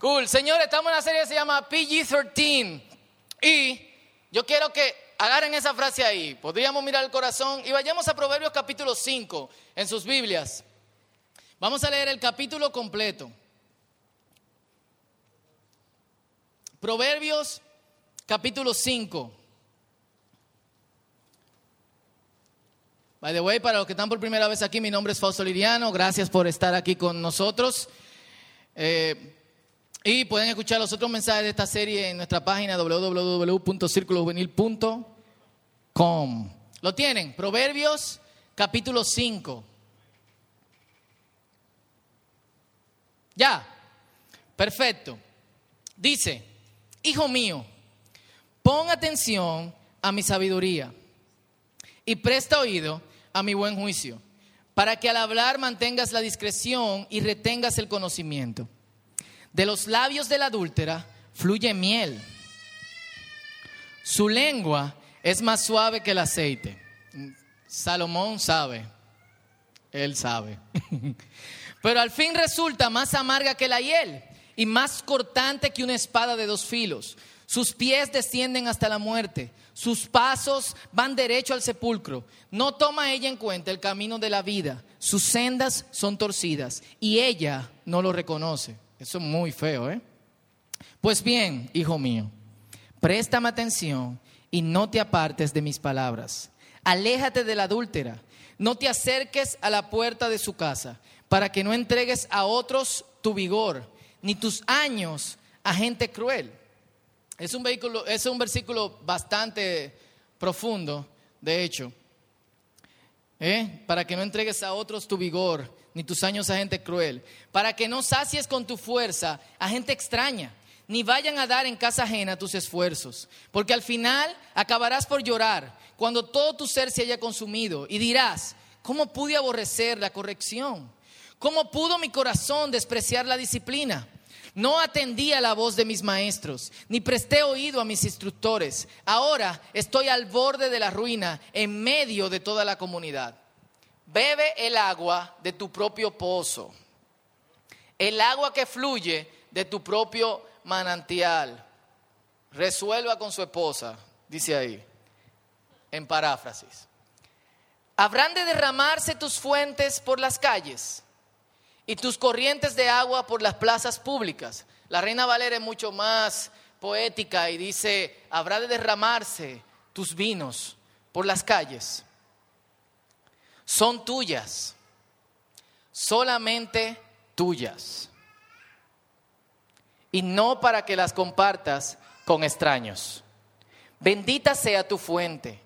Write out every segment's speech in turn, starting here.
Cool. Señores, estamos en una serie que se llama PG-13. Y yo quiero que agarren esa frase ahí. Podríamos mirar el corazón y vayamos a Proverbios capítulo 5 en sus Biblias. Vamos a leer el capítulo completo. Proverbios capítulo 5. By the way, para los que están por primera vez aquí, mi nombre es Fausto Liriano. Gracias por estar aquí con nosotros. Eh, y pueden escuchar los otros mensajes de esta serie en nuestra página www.circulojuvenil.com. ¿Lo tienen? Proverbios capítulo 5. Ya. Perfecto. Dice, hijo mío, pon atención a mi sabiduría y presta oído a mi buen juicio, para que al hablar mantengas la discreción y retengas el conocimiento. De los labios de la adúltera fluye miel. Su lengua es más suave que el aceite. Salomón sabe, él sabe. Pero al fin resulta más amarga que la hiel y más cortante que una espada de dos filos. Sus pies descienden hasta la muerte, sus pasos van derecho al sepulcro. No toma ella en cuenta el camino de la vida, sus sendas son torcidas y ella no lo reconoce. Eso es muy feo, ¿eh? Pues bien, hijo mío, préstame atención y no te apartes de mis palabras. Aléjate de la adúltera, no te acerques a la puerta de su casa, para que no entregues a otros tu vigor, ni tus años a gente cruel. Es un, vehículo, es un versículo bastante profundo, de hecho. ¿Eh? Para que no entregues a otros tu vigor, ni tus años a gente cruel, para que no sacies con tu fuerza a gente extraña, ni vayan a dar en casa ajena tus esfuerzos, porque al final acabarás por llorar cuando todo tu ser se haya consumido y dirás, ¿cómo pude aborrecer la corrección? ¿Cómo pudo mi corazón despreciar la disciplina? No atendí a la voz de mis maestros, ni presté oído a mis instructores. Ahora estoy al borde de la ruina, en medio de toda la comunidad. Bebe el agua de tu propio pozo, el agua que fluye de tu propio manantial. Resuelva con su esposa, dice ahí, en paráfrasis. Habrán de derramarse tus fuentes por las calles y tus corrientes de agua por las plazas públicas. La Reina Valera es mucho más poética y dice, habrá de derramarse tus vinos por las calles son tuyas, solamente tuyas. Y no para que las compartas con extraños. Bendita sea tu fuente,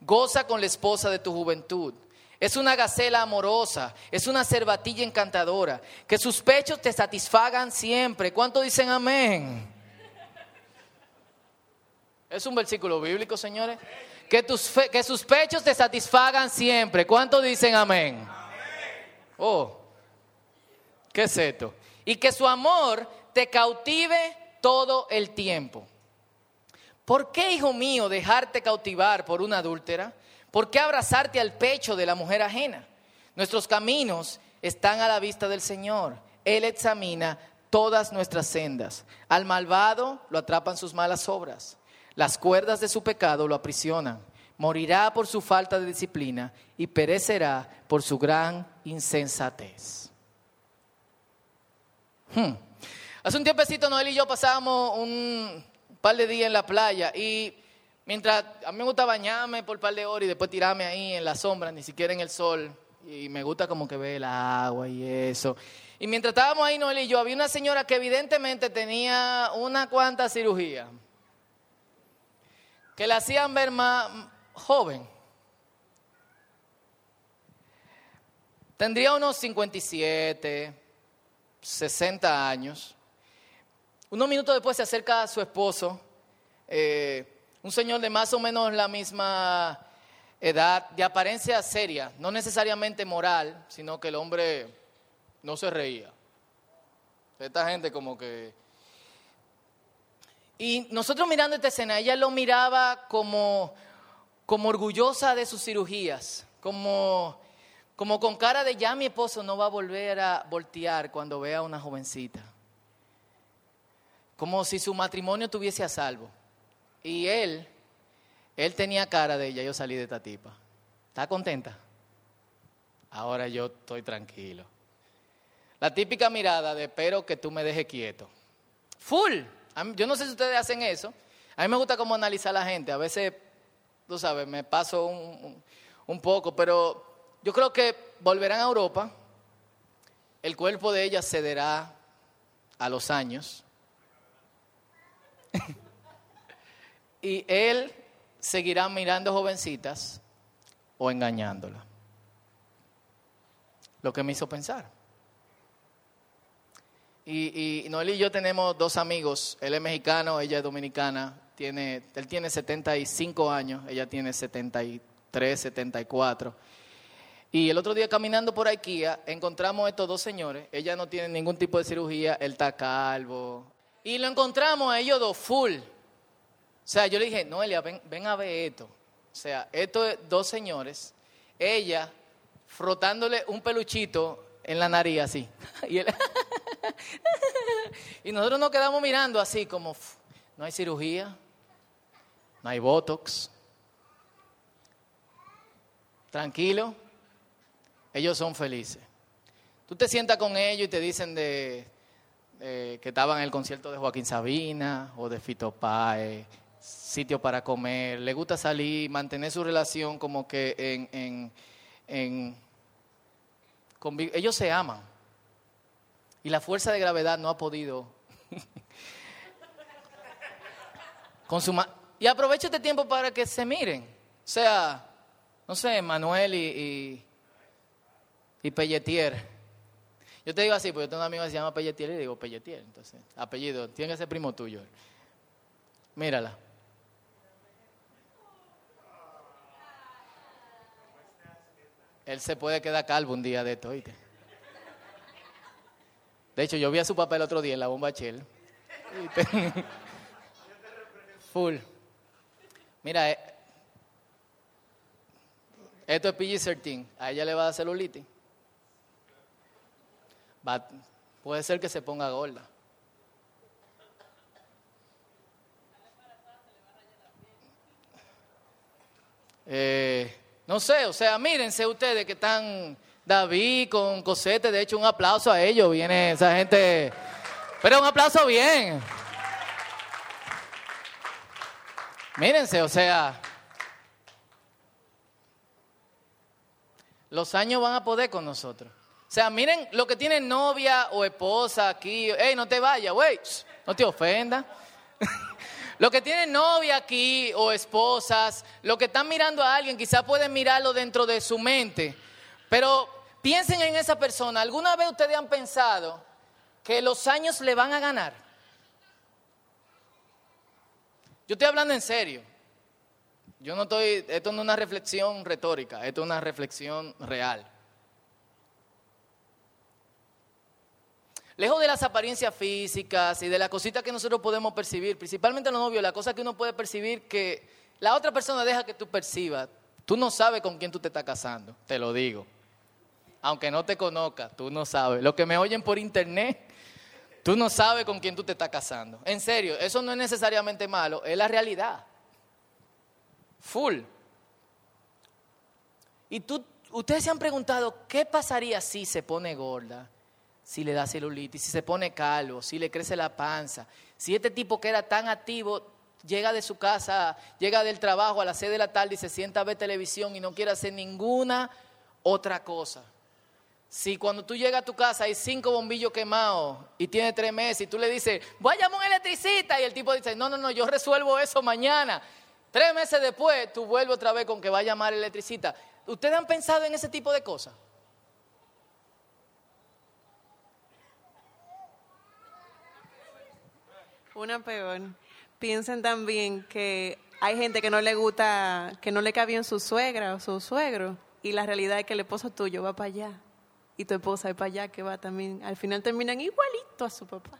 goza con la esposa de tu juventud. Es una gacela amorosa, es una cervatilla encantadora, que sus pechos te satisfagan siempre. ¿Cuánto dicen amén? Es un versículo bíblico, señores que, tus que sus pechos te satisfagan siempre. ¿Cuántos dicen amén? Oh, ¿qué es esto? Y que su amor te cautive todo el tiempo. ¿Por qué, hijo mío, dejarte cautivar por una adúltera? ¿Por qué abrazarte al pecho de la mujer ajena? Nuestros caminos están a la vista del Señor. Él examina todas nuestras sendas. Al malvado lo atrapan sus malas obras las cuerdas de su pecado lo aprisionan. Morirá por su falta de disciplina y perecerá por su gran insensatez. Hmm. Hace un tiempecito Noel y yo pasábamos un par de días en la playa y mientras a mí me gusta bañarme por un par de horas y después tirarme ahí en la sombra, ni siquiera en el sol, y me gusta como que ve el agua y eso. Y mientras estábamos ahí Noel y yo, había una señora que evidentemente tenía una cuanta cirugía que la hacían ver más joven. Tendría unos 57, 60 años. Unos minutos después se acerca a su esposo, eh, un señor de más o menos la misma edad, de apariencia seria, no necesariamente moral, sino que el hombre no se reía. Esta gente como que y nosotros mirando esta escena, ella lo miraba como, como orgullosa de sus cirugías, como, como con cara de ya mi esposo no va a volver a voltear cuando vea a una jovencita. como si su matrimonio estuviese a salvo. Y él, él tenía cara de ella, yo salí de esta tipa. ¿Está contenta? Ahora yo estoy tranquilo. La típica mirada de espero que tú me dejes quieto. Full. Yo no sé si ustedes hacen eso. A mí me gusta como analizar a la gente. A veces, tú sabes, me paso un, un poco, pero yo creo que volverán a Europa. El cuerpo de ella cederá a los años. y él seguirá mirando jovencitas o engañándola. Lo que me hizo pensar. Y, y Noel y yo tenemos dos amigos, él es mexicano, ella es dominicana, tiene, él tiene 75 años, ella tiene 73, 74. Y el otro día caminando por IKEA encontramos a estos dos señores, ella no tiene ningún tipo de cirugía, él está calvo. Y lo encontramos a ellos dos full. O sea, yo le dije, Noelia, ven, ven a ver esto. O sea, estos dos señores, ella frotándole un peluchito en la nariz así. Y él, y nosotros nos quedamos mirando así como, no hay cirugía, no hay Botox. Tranquilo, ellos son felices. Tú te sientas con ellos y te dicen de, que estaban en el concierto de Joaquín Sabina o de Fito Páez, sitio para comer, le gusta salir, mantener su relación como que en, en, ellos se aman. Y la fuerza de gravedad no ha podido consumar. Y aprovecho este tiempo para que se miren. O sea, no sé, Manuel y, y, Pelletier. Yo te digo así, porque yo tengo un amigo que se llama Pelletier y digo Pelletier. Entonces, apellido, tiene que ser primo tuyo. Mírala. Él se puede quedar calvo un día de esto, ¿oíste? De hecho, yo vi a su papá el otro día en la bomba Shell. Full. Mira, eh, esto es PG-13. A ella le va a dar celulitis. puede ser que se ponga gorda. Eh, no sé, o sea, mírense ustedes que están David con Cosete, de hecho un aplauso a ellos, viene esa gente, pero un aplauso bien. Mírense, o sea, los años van a poder con nosotros. O sea, miren lo que tienen novia o esposa aquí. Ey, no te vayas, güey, no te ofendas. Lo que tienen novia aquí o esposas, lo que están mirando a alguien, quizás pueden mirarlo dentro de su mente. Pero Piensen en esa persona. ¿Alguna vez ustedes han pensado que los años le van a ganar? Yo estoy hablando en serio. Yo no estoy, esto no es una reflexión retórica, esto es una reflexión real. Lejos de las apariencias físicas y de las cositas que nosotros podemos percibir, principalmente los novios, la cosa que uno puede percibir que la otra persona deja que tú percibas. Tú no sabes con quién tú te estás casando, te lo digo aunque no te conozca, tú no sabes. Lo que me oyen por internet, tú no sabes con quién tú te estás casando. En serio, eso no es necesariamente malo, es la realidad. Full. Y tú, ustedes se han preguntado, ¿qué pasaría si se pone gorda? Si le da celulitis, si se pone calvo, si le crece la panza. Si este tipo que era tan activo llega de su casa, llega del trabajo a las 6 de la tarde y se sienta a ver televisión y no quiere hacer ninguna otra cosa. Si cuando tú llegas a tu casa hay cinco bombillos quemados y tiene tres meses y tú le dices, voy a llamar a un electricista y el tipo dice, no, no, no, yo resuelvo eso mañana. Tres meses después tú vuelves otra vez con que va a llamar electricista. ¿Ustedes han pensado en ese tipo de cosas? Una peor. Piensen también que hay gente que no le gusta, que no le cae bien su suegra o su suegro y la realidad es que el esposo tuyo va para allá y tu esposa es para allá que va también. Al final terminan igualito a su papá.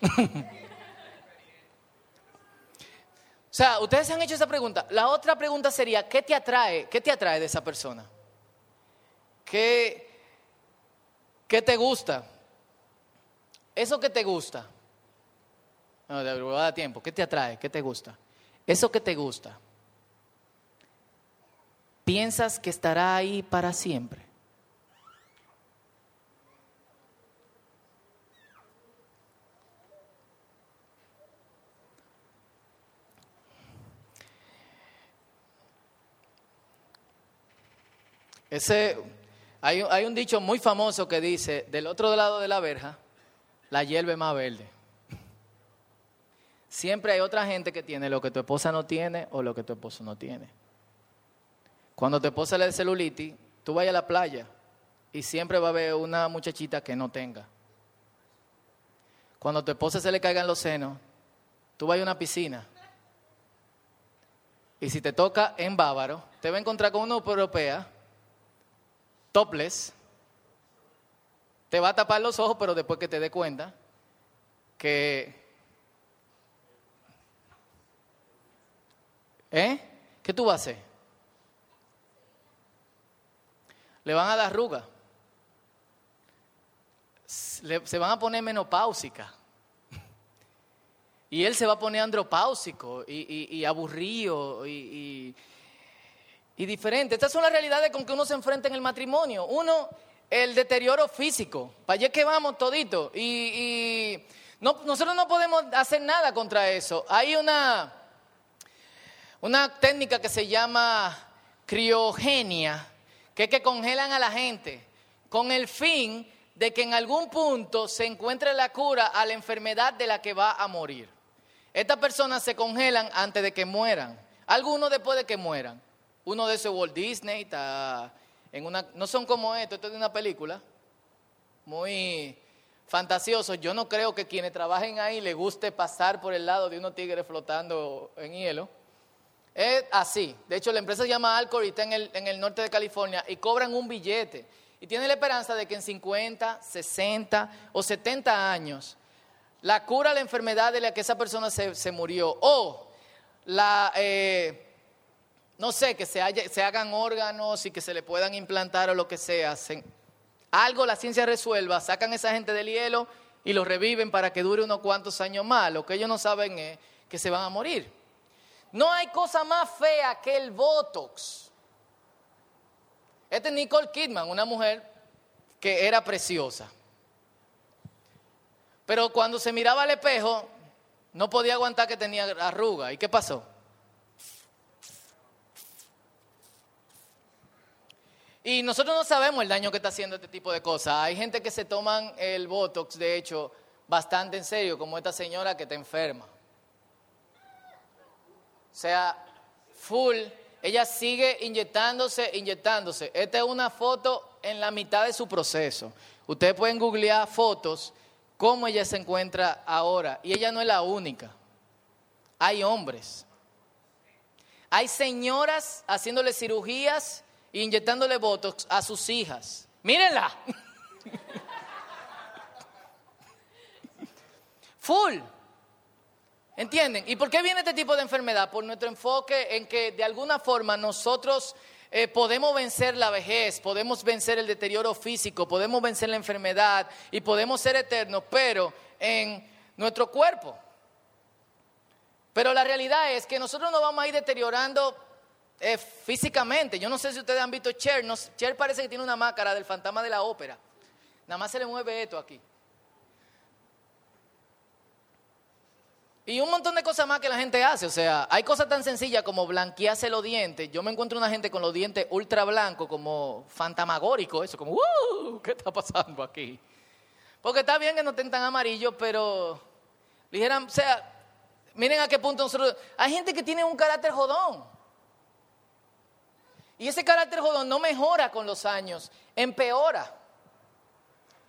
o sea, ustedes se han hecho esa pregunta. La otra pregunta sería, ¿qué te atrae? ¿Qué te atrae de esa persona? ¿Qué, qué te gusta? eso que te gusta, no, de dar tiempo, ¿qué te atrae? ¿Qué te gusta? Eso que te gusta, ¿piensas que estará ahí para siempre? Ese, hay, hay un dicho muy famoso que dice, del otro lado de la verja, la hierba es más verde. Siempre hay otra gente que tiene lo que tu esposa no tiene o lo que tu esposo no tiene. Cuando tu esposa le dé celulitis, tú vayas a la playa y siempre va a haber una muchachita que no tenga. Cuando tu esposa se le caigan los senos, tú vayas a una piscina. Y si te toca en bávaro, te va a encontrar con una europea topless, te va a tapar los ojos, pero después que te dé cuenta que... ¿Eh? ¿Qué tú vas a hacer? Le van a dar arruga. Se van a poner menopáusica. Y él se va a poner andropáusico y, aburrido y, y diferente. Estas son las realidades con que uno se enfrenta en el matrimonio. Uno, el deterioro físico. Para allá que vamos todito. Y, nosotros no podemos hacer nada contra eso. Hay una, una técnica que se llama criogenia, que es que congelan a la gente con el fin de que en algún punto se encuentre la cura a la enfermedad de la que va a morir. Estas personas se congelan antes de que mueran, algunos después de que mueran. Uno de esos Walt Disney está en una, no son como esto, esto es de una película muy fantasioso. Yo no creo que quienes trabajen ahí les guste pasar por el lado de unos tigres flotando en hielo. Es así. De hecho, la empresa se llama Alcor y está en el, en el norte de California y cobran un billete. Y tienen la esperanza de que en 50, 60 o 70 años la cura la enfermedad de la que esa persona se, se murió o la, eh, no sé, que se, hagan órganos y que se le puedan implantar o lo que sea. algo la ciencia resuelva, sacan a esa gente del hielo y lo reviven para que dure unos cuantos años más. Lo que ellos no saben es que se van a morir. No hay cosa más fea que el Botox. Esta es Nicole Kidman, una mujer que era preciosa. Pero cuando se miraba al espejo, no podía aguantar que tenía arruga. ¿Y qué pasó? Y nosotros no sabemos el daño que está haciendo este tipo de cosas. Hay gente que se toman el Botox, de hecho, bastante en serio, como esta señora que está enferma. O sea, full, ella sigue inyectándose, inyectándose. Esta es una foto en la mitad de su proceso. Ustedes pueden googlear fotos, cómo ella se encuentra ahora. Y ella no es la única. Hay hombres. Hay señoras haciéndole cirugías inyectándole botox a sus hijas. Mírenla. Full. ¿Entienden? ¿Y por qué viene este tipo de enfermedad? Por nuestro enfoque en que de alguna forma nosotros eh, podemos vencer la vejez, podemos vencer el deterioro físico, podemos vencer la enfermedad y podemos ser eternos, pero en nuestro cuerpo. Pero la realidad es que nosotros nos vamos a ir deteriorando eh, físicamente. Yo no sé si ustedes han visto Cher. Cher parece que tiene una máscara del fantasma de la ópera. Nada más se le mueve esto aquí. Y un montón de cosas más que la gente hace. O sea, hay cosas tan sencillas como blanquearse los dientes. Yo me encuentro una gente con los dientes ultra blancos, como fantamagórico, eso, como, ¿qué está pasando aquí? Porque está bien que no estén tan amarillos, pero dijeran, o sea, miren a qué punto nosotros. Hay gente que tiene un carácter jodón. Y ese carácter jodón no mejora con los años, empeora.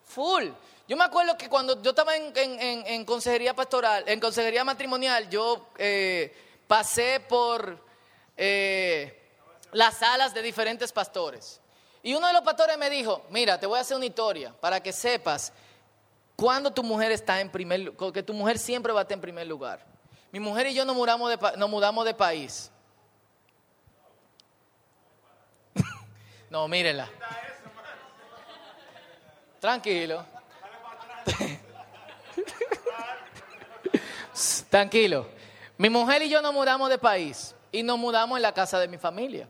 Full. Yo me acuerdo que cuando yo estaba en, consejería pastoral, en consejería matrimonial, yo eh, pasé por eh, las salas de diferentes pastores. Y uno de los pastores me dijo, mira, te voy a hacer una historia para que sepas cuando tu mujer está en primer lugar, que tu mujer siempre va a estar en primer lugar. Mi mujer y yo nos mudamos de, nos mudamos de país. No, mírenla. Tranquilo. Tranquilo. Mi mujer y yo nos mudamos de país y nos mudamos en la casa de mi familia.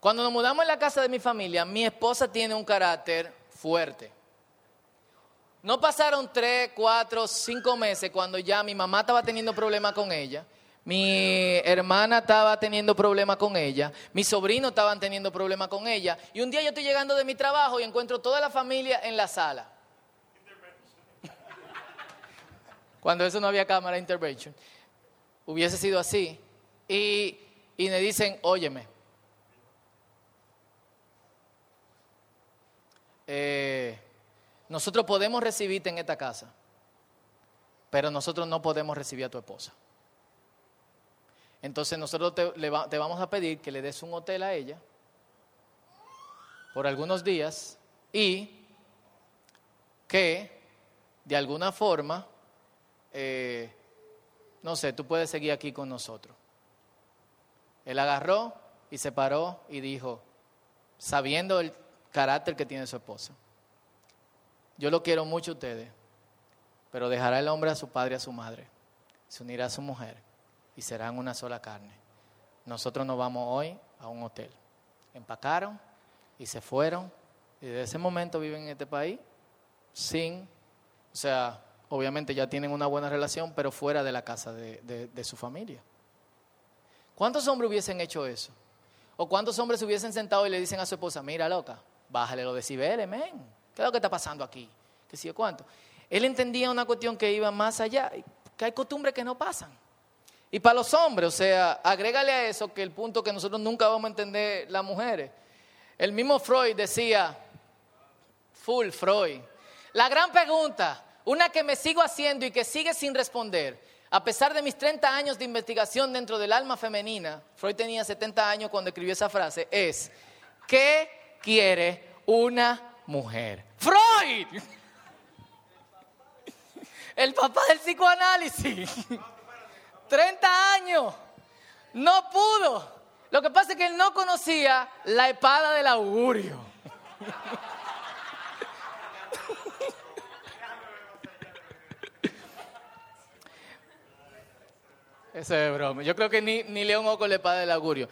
Cuando nos mudamos en la casa de mi familia, mi esposa tiene un carácter fuerte. No pasaron tres, cuatro, cinco meses cuando ya mi mamá estaba teniendo problemas con ella, mi hermana estaba teniendo problemas con ella, mis sobrinos estaban teniendo problemas con ella, y un día yo estoy llegando de mi trabajo y encuentro toda la familia en la sala. Cuando eso no había cámara intervention, hubiese sido así. Y, y me dicen, óyeme, eh, nosotros podemos recibirte en esta casa, pero nosotros no podemos recibir a tu esposa. Entonces nosotros te, te, vamos a pedir que le des un hotel a ella por algunos días y que de alguna forma, eh, no sé, tú puedes seguir aquí con nosotros. Él agarró y se paró y dijo, sabiendo el carácter que tiene su esposa, yo lo quiero mucho a ustedes, pero dejará el hombre a su padre y a su madre, se unirá a su mujer y serán una sola carne. Nosotros nos vamos hoy a un hotel. Empacaron y se fueron y desde ese momento viven en este país sin, o sea, obviamente ya tienen una buena relación, pero fuera de la casa de, su familia. ¿Cuántos hombres hubiesen hecho eso? ¿O cuántos hombres se hubiesen sentado y le dicen a su esposa, mira loca, bájale los decibeles, men? ¿Qué es lo que está pasando aquí? ¿Qué sé yo cuánto? Él entendía una cuestión que iba más allá, que hay costumbres que no pasan. Y para los hombres, o sea, agrégale a eso que el punto que nosotros nunca vamos a entender las mujeres. El mismo Freud decía, full Freud, la gran pregunta, una que me sigo haciendo y que sigue sin responder, a pesar de mis 30 años de investigación dentro del alma femenina, Freud tenía 70 años cuando escribió esa frase, es, ¿qué quiere una mujer. Freud, el papá del psicoanálisis, 30 años, no pudo. Lo que pasa es que él no conocía la espada del augurio. Eso es broma. Yo creo que ni, ni León Oco la espada del augurio.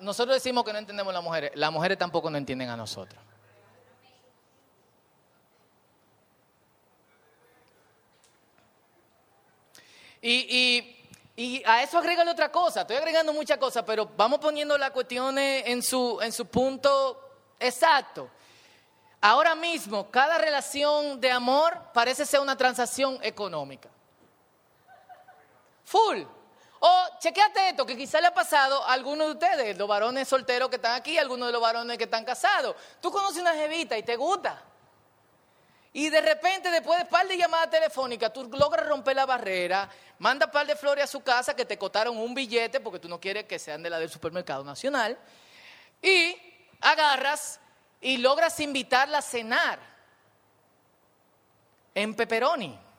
nosotros decimos que no entendemos a las mujeres. Las mujeres tampoco nos entienden a nosotros. Y, a eso agrégale otra cosa. Estoy agregando muchas cosas, pero vamos poniendo las cuestiones en su, en su punto exacto. Ahora mismo, cada relación de amor parece ser una transacción económica. Full. O chequeate esto, que quizá le ha pasado a algunos de ustedes, los varones solteros que están aquí, algunos de los varones que están casados. Tú conoces una jevita y te gusta. Y de repente, después de par de llamadas telefónicas, tú logras romper la barrera, manda par de flores a su casa que te costaron un billete porque tú no quieres que sean de la del supermercado nacional, y agarras y logras invitarla a cenar en pepperoni.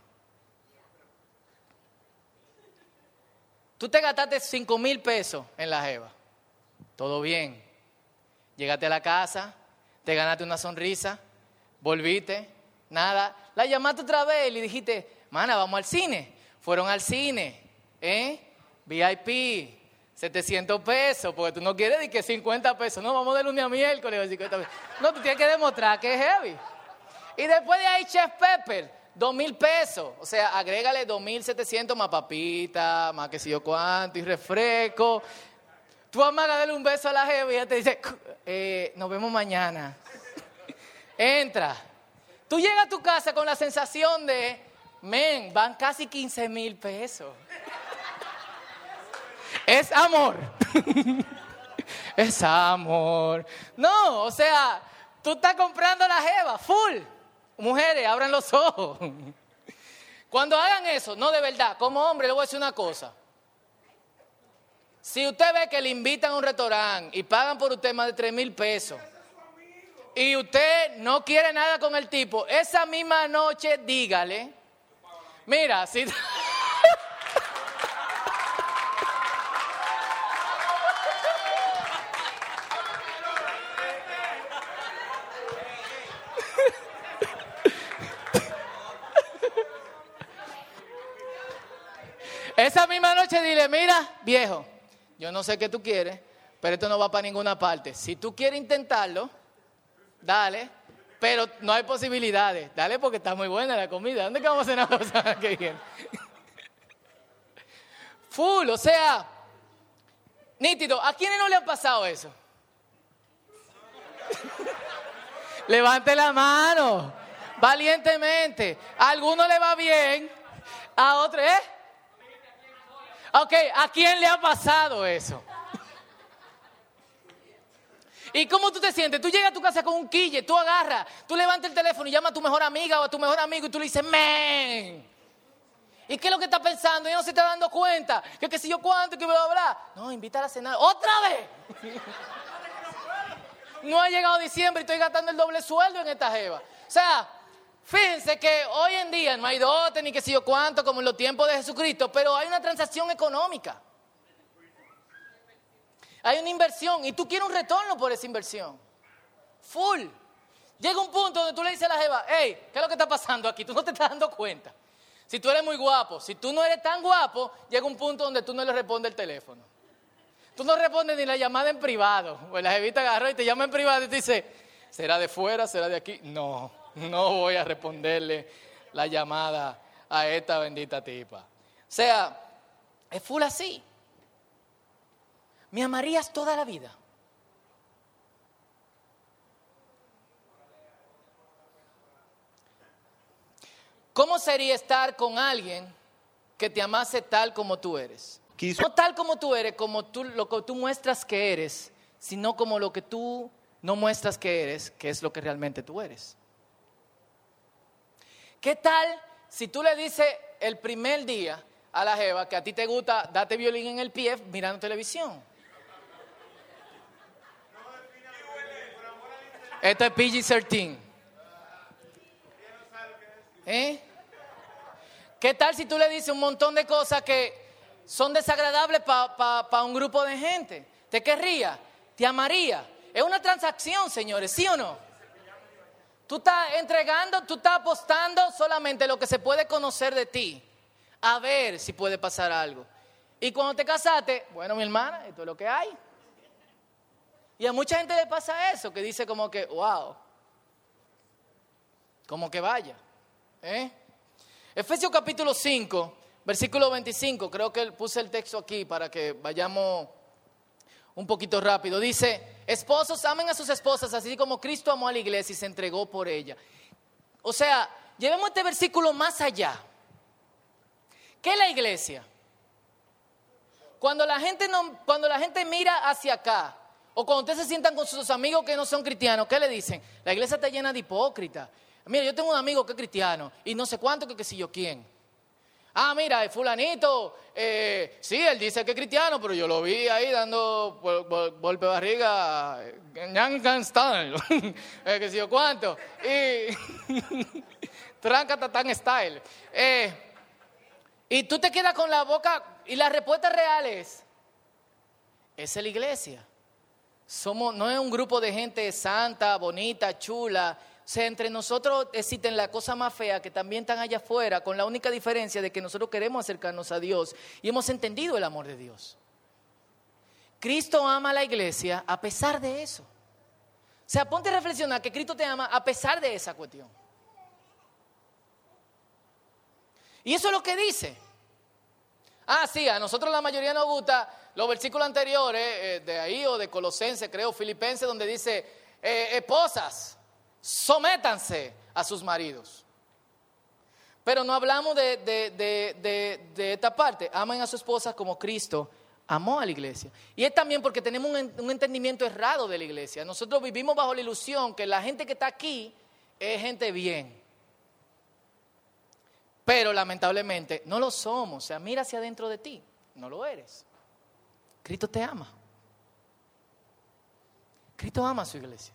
Tú te gastaste 5 mil pesos en la jeva. Todo bien. Llegaste a la casa, te ganaste una sonrisa, volviste, nada. La llamaste otra vez y le dijiste, mana, vamos al cine. Fueron al cine, ¿eh? VIP, 700 pesos, porque tú no quieres decir que 50 pesos. No, vamos de lunes a miércoles, 50 pesos. No, tú tienes que demostrar que es heavy. Y después de ahí, Chef Pepper, 2 mil pesos. O sea, agrégale 2.700 más papita, más que si yo cuánto, y refresco. Tú amas a darle un beso a la jefa y ella te dice, eh, nos vemos mañana. Entra. Tú llegas a tu casa con la sensación de, men, van casi 15 mil pesos. Es amor. es amor. No, o sea, tú estás comprando la jeva, full. Mujeres, abran los ojos. Cuando hagan eso, no de verdad, como hombre, le voy a decir una cosa. Si usted ve que le invitan a un restaurante y pagan por usted más de 3 mil pesos, y usted no quiere nada con el tipo, esa misma noche dígale, mira, si... esa misma dile, mira, viejo, yo no sé qué tú quieres, pero esto no va para ninguna parte. Si tú quieres intentarlo, dale, pero no hay posibilidades. Dale porque está muy buena la comida. ¿Dónde vamos a cenar la semana que viene? Full, o sea, nítido. ¿A quiénes no le ha pasado eso? Levante la mano, valientemente. A alguno le va bien, a otro, ¿eh? Ok, ¿a quién le ha pasado eso? ¿Y cómo tú te sientes? Tú llegas a tu casa con un quille, tú agarras, tú levantas el teléfono y llamas a tu mejor amiga o a tu mejor amigo y tú le dices, men. ¿Y qué es lo que está pensando? Y no se está dando cuenta. Que qué sé yo cuánto, que bla, bla. No, invítala a cenar. ¡Otra vez! no ha llegado diciembre y estoy gastando el doble sueldo en esta jeva. O sea, fíjense que hoy en día no hay dote ni qué sé yo cuánto como en los tiempos de Jesucristo, pero hay una transacción económica. Hay una inversión y tú quieres un retorno por esa inversión. Full. Llega un punto donde tú le dices a la jeva, hey, ¿qué es lo que está pasando aquí? Tú no te estás dando cuenta. Si tú eres muy guapo, si tú no eres tan guapo, llega un punto donde tú no le respondes el teléfono. Tú no respondes ni la llamada en privado. Pues la jevita agarró y te llama en privado y te dice, ¿será de fuera? ¿Será de aquí? No, no voy a responderle la llamada a esta bendita tipa. O sea, es full así. ¿Me amarías toda la vida? ¿Cómo sería estar con alguien que te amase tal como tú eres? No tal como tú eres, como tú, lo que tú muestras que eres, sino como lo que tú no muestras que eres, que es lo que realmente tú eres. ¿Qué tal si tú le dices el primer día a la jeva que a ti te gusta date violín en el pie mirando televisión? Esto es PG-13. ¿Eh? ¿Qué tal si tú le dices un montón de cosas que son desagradables para un grupo de gente? ¿Te querría? ¿Te amaría? Es una transacción, señores, ¿sí o no? Tú estás entregando, tú estás apostando solamente lo que se puede conocer de ti, a ver si puede pasar algo. Y cuando te casaste, bueno, mi hermana, esto es lo que hay. Y a mucha gente le pasa eso, que dice como que, wow, como que vaya. ¿eh? Efesios capítulo 5, versículo 25, creo que puse el texto aquí para que vayamos un poquito rápido. Dice, esposos amen a sus esposas así como Cristo amó a la iglesia y se entregó por ella. O sea, llevemos este versículo más allá. ¿Qué es la iglesia? Cuando la gente, no, cuando la gente mira hacia acá, o cuando ustedes se sientan con sus amigos que no son cristianos, ¿qué le dicen? La iglesia está llena de hipócritas. Mira, yo tengo un amigo que es cristiano y no sé cuánto que, que si yo quién. Ah, mira, el fulanito, eh, sí, él dice que es cristiano, pero yo lo vi ahí dando golpe de barriga, style, eh, que si yo cuánto, y tranca tatán style. Eh, y tú te quedas con la boca, y la respuesta real es, es la iglesia. Somos, no es un grupo de gente santa, bonita, chula. Sea, entre nosotros existen la cosa más fea que también están allá afuera, con la única diferencia de que nosotros queremos acercarnos a Dios y hemos entendido el amor de Dios. Cristo ama a la iglesia a pesar de eso. O sea, ponte a reflexionar que Cristo te ama a pesar de esa cuestión. Y eso es lo que dice. Ah, sí, a nosotros la mayoría nos gusta los versículos anteriores, eh, de ahí o de Colosense, creo, Filipenses, donde dice, eh, esposas, sométanse a sus maridos. Pero no hablamos de, de, esta parte, amen a su esposa como Cristo amó a la iglesia. Y es también porque tenemos un, un entendimiento errado de la iglesia. Nosotros vivimos bajo la ilusión que la gente que está aquí es gente bien. Pero lamentablemente no lo somos. O sea, mira hacia adentro de ti, no lo eres. Cristo te ama. Cristo ama a su iglesia.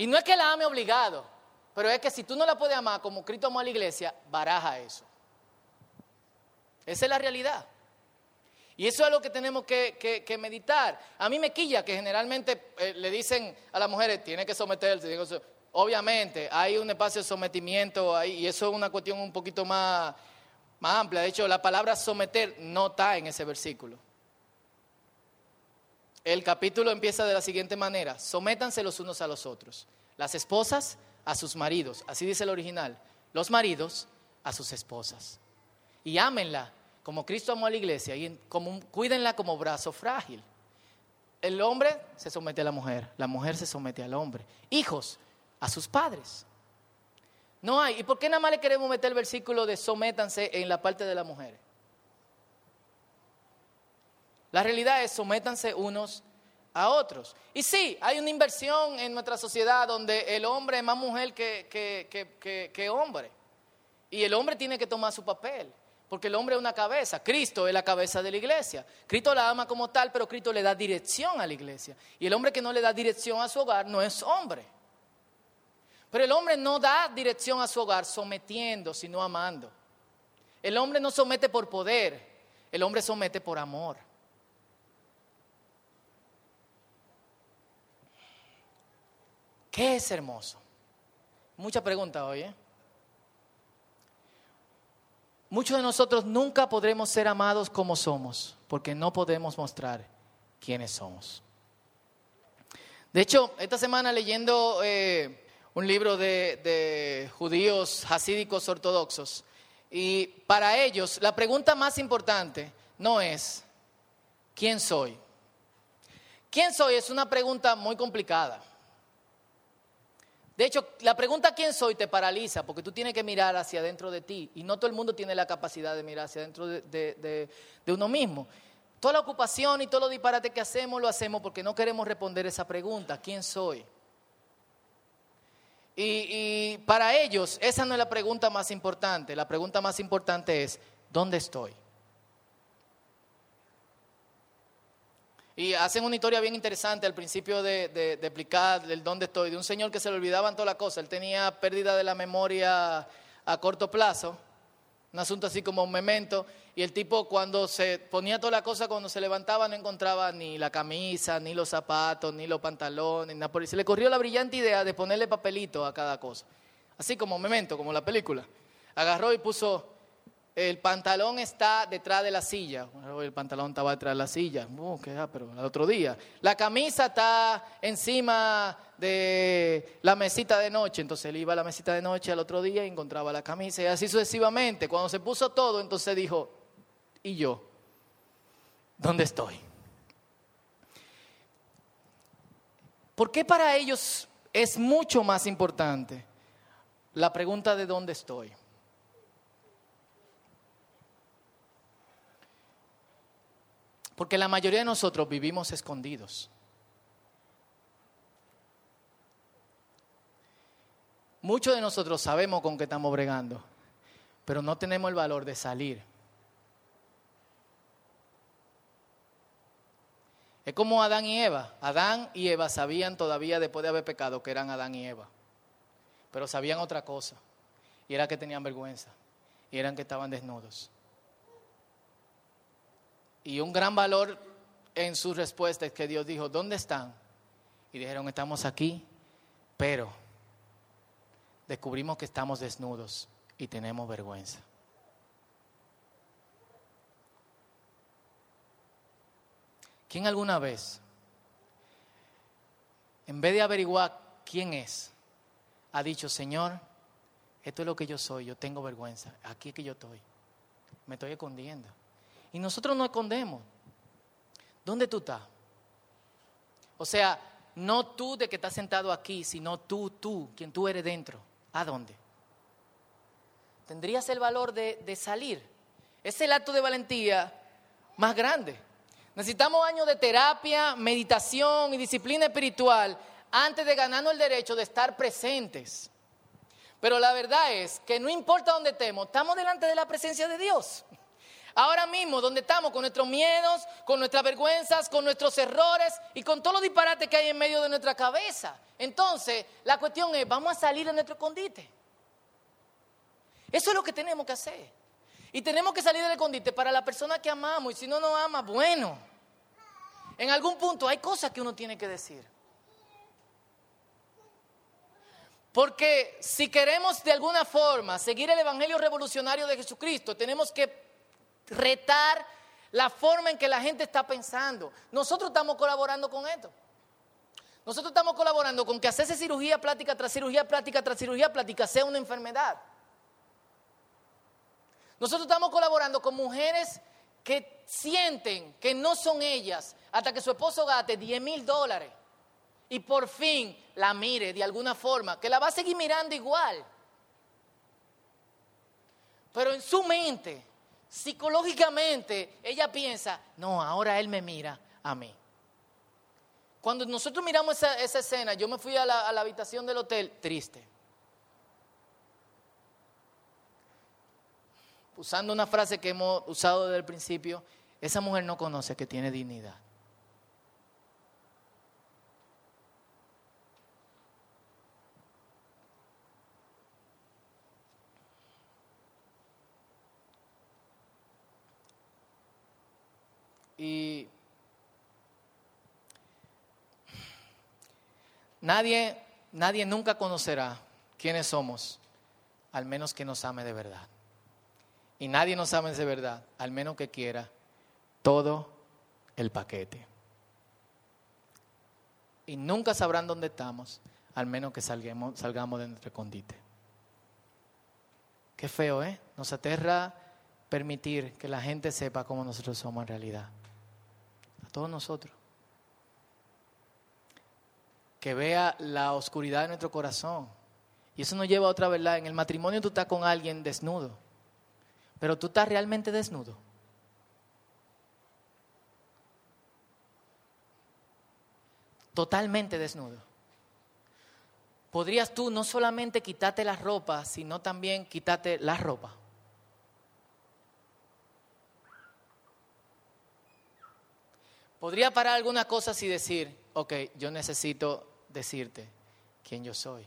Y no es que la ame obligado, pero es que si tú no la puedes amar como Cristo amó a la iglesia, baraja eso. Esa es la realidad. Y eso es lo que tenemos que, meditar. A mí me quilla que generalmente eh, le dicen a las mujeres, tiene que someterse. Obviamente, hay un espacio de sometimiento ahí, y eso es una cuestión un poquito más más amplia. De hecho, la palabra someter no está en ese versículo. El capítulo empieza de la siguiente manera, sométanse los unos a los otros. Las esposas a sus maridos, así dice el original. Los maridos a sus esposas. Y ámenla como Cristo amó a la iglesia y como, cuídenla como brazo frágil. El hombre se somete a la mujer, la mujer se somete al hombre. Hijos a sus padres. No hay. ¿Y por qué nada más le queremos meter el versículo de sométanse en la parte de la mujer? La realidad es sométanse unos a otros. Y sí, hay una inversión en nuestra sociedad donde el hombre es más mujer que, que, que, hombre. Y el hombre tiene que tomar su papel, porque el hombre es una cabeza. Cristo es la cabeza de la iglesia. Cristo la ama como tal, pero Cristo le da dirección a la iglesia. Y el hombre que no le da dirección a su hogar no es hombre. Pero el hombre no da dirección a su hogar sometiendo, sino amando. El hombre no somete por poder, el hombre somete por amor. ¿Qué es hermoso? Mucha pregunta hoy, ¿eh? Muchos de nosotros nunca podremos ser amados como somos, porque no podemos mostrar quiénes somos. De hecho, esta semana leyendo eh, un libro de, de judíos hasídicos ortodoxos, y para ellos la pregunta más importante no es, ¿quién soy? ¿Quién soy? Es una pregunta muy complicada. De hecho, la pregunta quién soy te paraliza porque tú tienes que mirar hacia adentro de ti y no todo el mundo tiene la capacidad de mirar hacia adentro de, uno mismo. Toda la ocupación y todo lo disparate que hacemos lo hacemos porque no queremos responder esa pregunta, ¿quién soy? y para ellos esa no es la pregunta más importante, la pregunta más importante es, ¿dónde estoy? Y hacen una historia bien interesante al principio de, explicar el dónde estoy, de un señor que se le olvidaban todas las cosas. Él tenía pérdida de la memoria a corto plazo, un asunto así como un memento. Y el tipo cuando se ponía todas las cosas, cuando se levantaba no encontraba ni la camisa, ni los zapatos, ni los pantalones, nada. Se le corrió la brillante idea de ponerle papelito a cada cosa. Así como memento, como la película. Agarró y puso el pantalón está detrás de la silla. El pantalón estaba detrás de la silla. Uh, qué pero el otro día. La camisa está encima de la mesita de noche. Entonces él iba a la mesita de noche al otro día y encontraba la camisa. Y así sucesivamente. Cuando se puso todo, entonces dijo, ¿y yo? ¿Dónde estoy? ¿Por qué para ellos es mucho más importante la pregunta de dónde estoy? Porque la mayoría de nosotros vivimos escondidos. Muchos de nosotros sabemos con qué estamos bregando, pero no tenemos el valor de salir. Es como Adán y Eva. Adán y Eva sabían todavía después de haber pecado que eran Adán y Eva, pero sabían otra cosa, y era que tenían vergüenza, y eran que estaban desnudos. Y un gran valor en su respuesta es que Dios dijo, ¿dónde están? Y dijeron, estamos aquí, pero descubrimos que estamos desnudos y tenemos vergüenza. ¿Quién alguna vez, en vez de averiguar quién es, ha dicho, Señor, esto es lo que yo soy, yo tengo vergüenza, aquí es que yo estoy, me estoy escondiendo? Y nosotros nos escondemos. ¿Dónde tú estás? O sea, no tú de que estás sentado aquí, sino tú, tú, quien tú eres dentro. ¿A dónde? Tendrías el valor de, de salir. Es el acto de valentía más grande. Necesitamos años de terapia, meditación y disciplina espiritual antes de ganarnos el derecho de estar presentes. Pero la verdad es que no importa dónde estemos, estamos delante de la presencia de Dios. Ahora mismo, donde estamos, con nuestros miedos, con nuestras vergüenzas, con nuestros errores y con todos los disparates que hay en medio de nuestra cabeza. Entonces, la cuestión es, vamos a salir de nuestro escondite. Eso es lo que tenemos que hacer. Y tenemos que salir del escondite para la persona que amamos. Y si no nos ama, bueno. En algún punto hay cosas que uno tiene que decir. Porque si queremos de alguna forma seguir el Evangelio revolucionario de Jesucristo, tenemos que retar la forma en que la gente está pensando. Nosotros estamos colaborando con esto. Nosotros estamos colaborando con que hacerse cirugía plástica tras cirugía plástica tras cirugía plástica sea una enfermedad. Nosotros estamos colaborando con mujeres que sienten que no son ellas hasta que su esposo gaste 10 mil dólares y por fin la mire de alguna forma, que la va a seguir mirando igual. Pero en su mente, psicológicamente, ella piensa, no, ahora él me mira a mí. Cuando nosotros miramos esa, escena, yo me fui a la, a la habitación del hotel triste. Usando una frase que hemos usado desde el principio, esa mujer no conoce que tiene dignidad. Y nadie, nadie nunca conocerá quiénes somos, al menos que nos ame de verdad. Y nadie nos ame de verdad, al menos que quiera todo el paquete. Y nunca sabrán dónde estamos, al menos que salgamos de nuestro escondite. Qué feo, ¿eh? Nos aterra permitir que la gente sepa cómo nosotros somos en realidad todos nosotros. Que vea la oscuridad de nuestro corazón. Y eso nos lleva a otra verdad. En el matrimonio tú estás con alguien desnudo, pero tú estás realmente desnudo. Totalmente desnudo. Podrías tú no solamente quitarte la ropa, sino también quitarte la ropa. Podría parar algunas cosas y decir, ok, yo necesito decirte quién yo soy.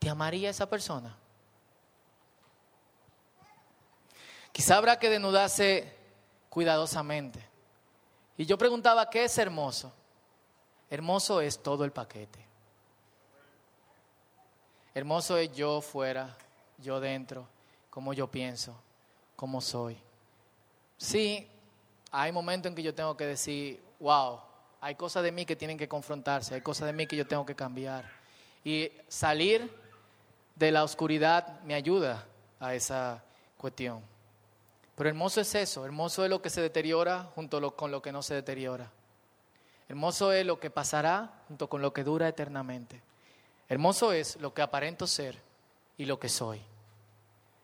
¿Te amaría esa persona? Quizá habrá que desnudarse cuidadosamente. Y yo preguntaba, ¿qué es hermoso? Hermoso es todo el paquete. Hermoso es yo fuera, yo dentro, como yo pienso, como soy. Sí, hay momentos en que yo tengo que decir, wow, hay cosas de mí que tienen que confrontarse, hay cosas de mí que yo tengo que cambiar. Y salir de la oscuridad me ayuda a esa cuestión. Pero hermoso es eso, hermoso es lo que se deteriora junto con lo que no se deteriora. Hermoso es lo que pasará junto con lo que dura eternamente. Hermoso es lo que aparento ser y lo que soy.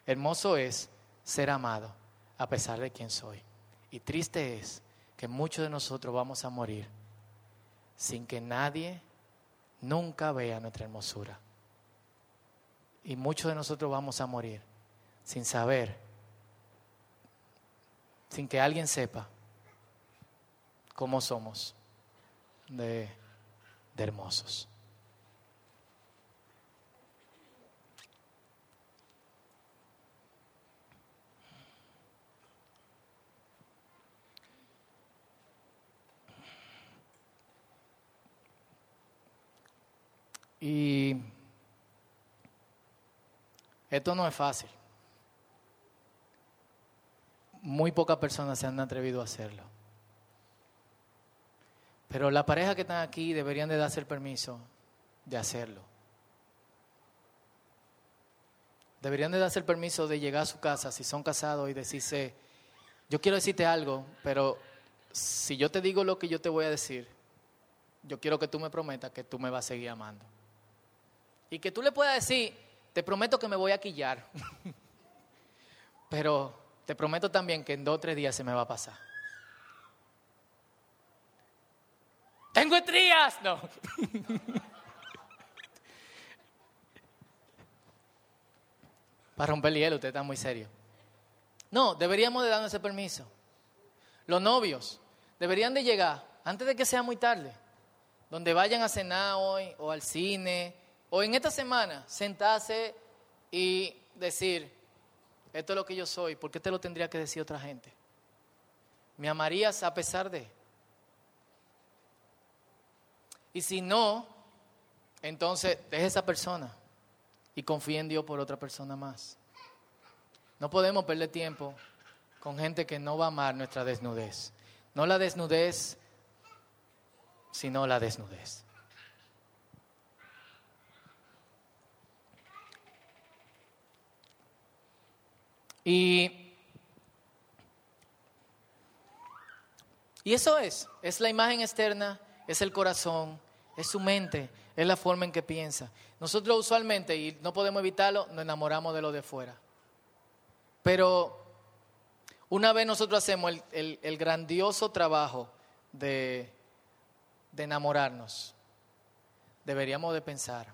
Hermoso es ser amado a pesar de quien soy. Y triste es que muchos de nosotros vamos a morir sin que nadie nunca vea nuestra hermosura. Y muchos de nosotros vamos a morir sin saber, sin que alguien sepa cómo somos de, de hermosos. Y esto no es fácil. Muy pocas personas se han atrevido a hacerlo. Pero la pareja que están aquí deberían de darse el permiso de hacerlo. Deberían de darse el permiso de llegar a su casa si son casados y decirse, yo quiero decirte algo, pero si yo te digo lo que yo te voy a decir, yo quiero que tú me prometas que tú me vas a seguir amando. Y que tú le puedas decir, te prometo que me voy a quillar, pero te prometo también que en dos o tres días se me va a pasar. Tengo estrías, no. Para romper el hielo, usted está muy serio. No, deberíamos de darnos ese permiso. Los novios deberían de llegar antes de que sea muy tarde, donde vayan a cenar hoy o al cine o en esta semana, sentarse y decir, esto es lo que yo soy, ¿por qué te lo tendría que decir otra gente? ¿Me amarías a pesar de? Y si no, entonces deje esa persona, y confíe en Dios por otra persona más. No podemos perder tiempo con gente que no va a amar nuestra desnudez. No la desnudez, sino la desnudez. Y, y eso es, es la imagen externa, es el corazón, es su mente, es la forma en que piensa. Nosotros usualmente, y no podemos evitarlo, nos enamoramos de lo de fuera. Pero una vez nosotros hacemos el, grandioso trabajo de, de enamorarnos, deberíamos de pensar,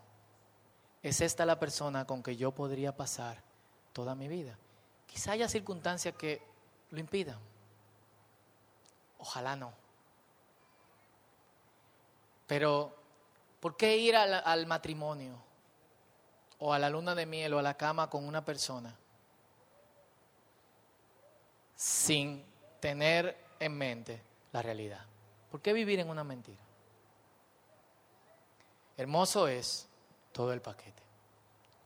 ¿es esta la persona con que yo podría pasar toda mi vida? Quizá haya circunstancias que lo impidan. Ojalá no. Pero, ¿por qué ir al, al, matrimonio o a la luna de miel o a la cama con una persona sin tener en mente la realidad? ¿Por qué vivir en una mentira? Hermoso es todo el paquete.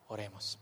Oremos.